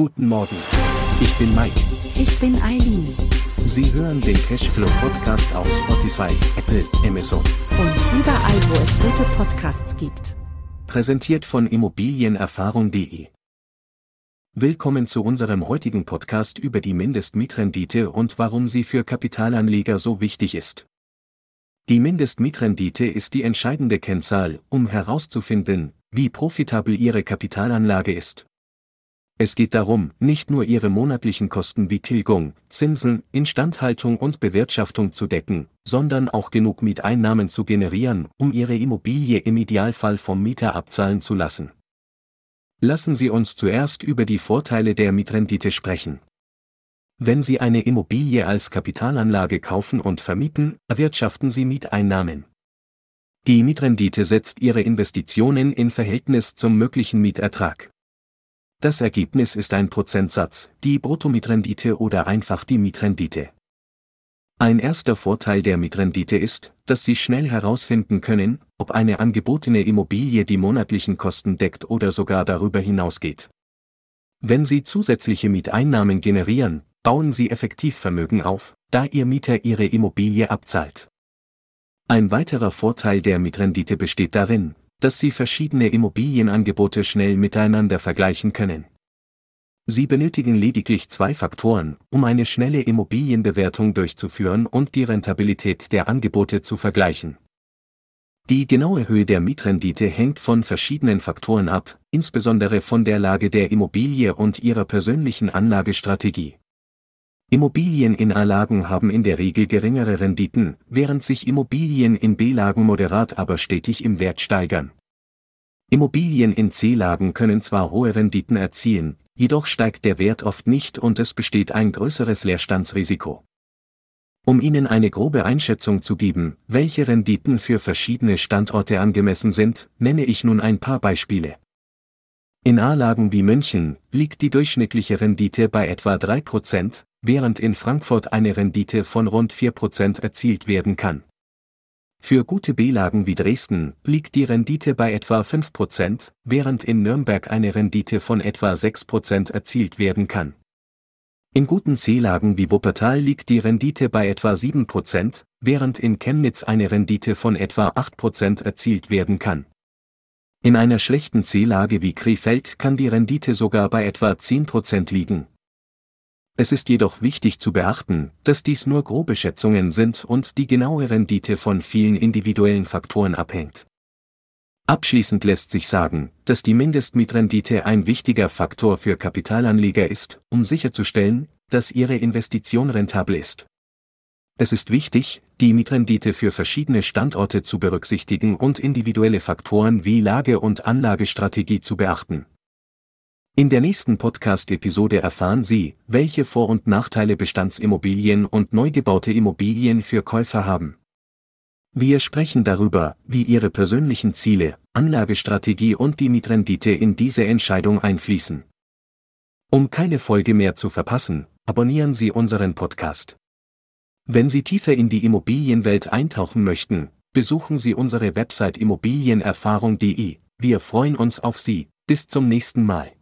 Guten Morgen. Ich bin Mike. Ich bin Eileen. Sie hören den Cashflow Podcast auf Spotify, Apple, Amazon. Und überall, wo es gute Podcasts gibt. Präsentiert von Immobilienerfahrung.de. Willkommen zu unserem heutigen Podcast über die Mindestmietrendite und warum sie für Kapitalanleger so wichtig ist. Die Mindestmietrendite ist die entscheidende Kennzahl, um herauszufinden, wie profitabel Ihre Kapitalanlage ist. Es geht darum, nicht nur Ihre monatlichen Kosten wie Tilgung, Zinsen, Instandhaltung und Bewirtschaftung zu decken, sondern auch genug Mieteinnahmen zu generieren, um Ihre Immobilie im Idealfall vom Mieter abzahlen zu lassen. Lassen Sie uns zuerst über die Vorteile der Mietrendite sprechen. Wenn Sie eine Immobilie als Kapitalanlage kaufen und vermieten, erwirtschaften Sie Mieteinnahmen. Die Mietrendite setzt Ihre Investitionen in Verhältnis zum möglichen Mietertrag. Das Ergebnis ist ein Prozentsatz, die Bruttomietrendite oder einfach die Mietrendite. Ein erster Vorteil der Mietrendite ist, dass Sie schnell herausfinden können, ob eine angebotene Immobilie die monatlichen Kosten deckt oder sogar darüber hinausgeht. Wenn Sie zusätzliche Mieteinnahmen generieren, bauen Sie effektiv Vermögen auf, da Ihr Mieter Ihre Immobilie abzahlt. Ein weiterer Vorteil der Mietrendite besteht darin, dass Sie verschiedene Immobilienangebote schnell miteinander vergleichen können. Sie benötigen lediglich zwei Faktoren, um eine schnelle Immobilienbewertung durchzuführen und die Rentabilität der Angebote zu vergleichen. Die genaue Höhe der Mietrendite hängt von verschiedenen Faktoren ab, insbesondere von der Lage der Immobilie und ihrer persönlichen Anlagestrategie. Immobilien in A-Lagen haben in der Regel geringere Renditen, während sich Immobilien in B-Lagen moderat aber stetig im Wert steigern. Immobilien in C-Lagen können zwar hohe Renditen erzielen, jedoch steigt der Wert oft nicht und es besteht ein größeres Leerstandsrisiko. Um Ihnen eine grobe Einschätzung zu geben, welche Renditen für verschiedene Standorte angemessen sind, nenne ich nun ein paar Beispiele. In A-Lagen wie München liegt die durchschnittliche Rendite bei etwa 3%, während in Frankfurt eine Rendite von rund 4% erzielt werden kann. Für gute B-Lagen wie Dresden liegt die Rendite bei etwa 5%, während in Nürnberg eine Rendite von etwa 6% erzielt werden kann. In guten C-Lagen wie Wuppertal liegt die Rendite bei etwa 7%, während in Chemnitz eine Rendite von etwa 8% erzielt werden kann. In einer schlechten C-Lage wie Krefeld kann die Rendite sogar bei etwa 10% liegen, es ist jedoch wichtig zu beachten, dass dies nur grobe Schätzungen sind und die genaue Rendite von vielen individuellen Faktoren abhängt. Abschließend lässt sich sagen, dass die Mindestmietrendite ein wichtiger Faktor für Kapitalanleger ist, um sicherzustellen, dass ihre Investition rentabel ist. Es ist wichtig, die Mietrendite für verschiedene Standorte zu berücksichtigen und individuelle Faktoren wie Lage und Anlagestrategie zu beachten. In der nächsten Podcast-Episode erfahren Sie, welche Vor- und Nachteile Bestandsimmobilien und neu gebaute Immobilien für Käufer haben. Wir sprechen darüber, wie Ihre persönlichen Ziele, Anlagestrategie und die Mietrendite in diese Entscheidung einfließen. Um keine Folge mehr zu verpassen, abonnieren Sie unseren Podcast. Wenn Sie tiefer in die Immobilienwelt eintauchen möchten, besuchen Sie unsere Website immobilienerfahrung.de. Wir freuen uns auf Sie. Bis zum nächsten Mal.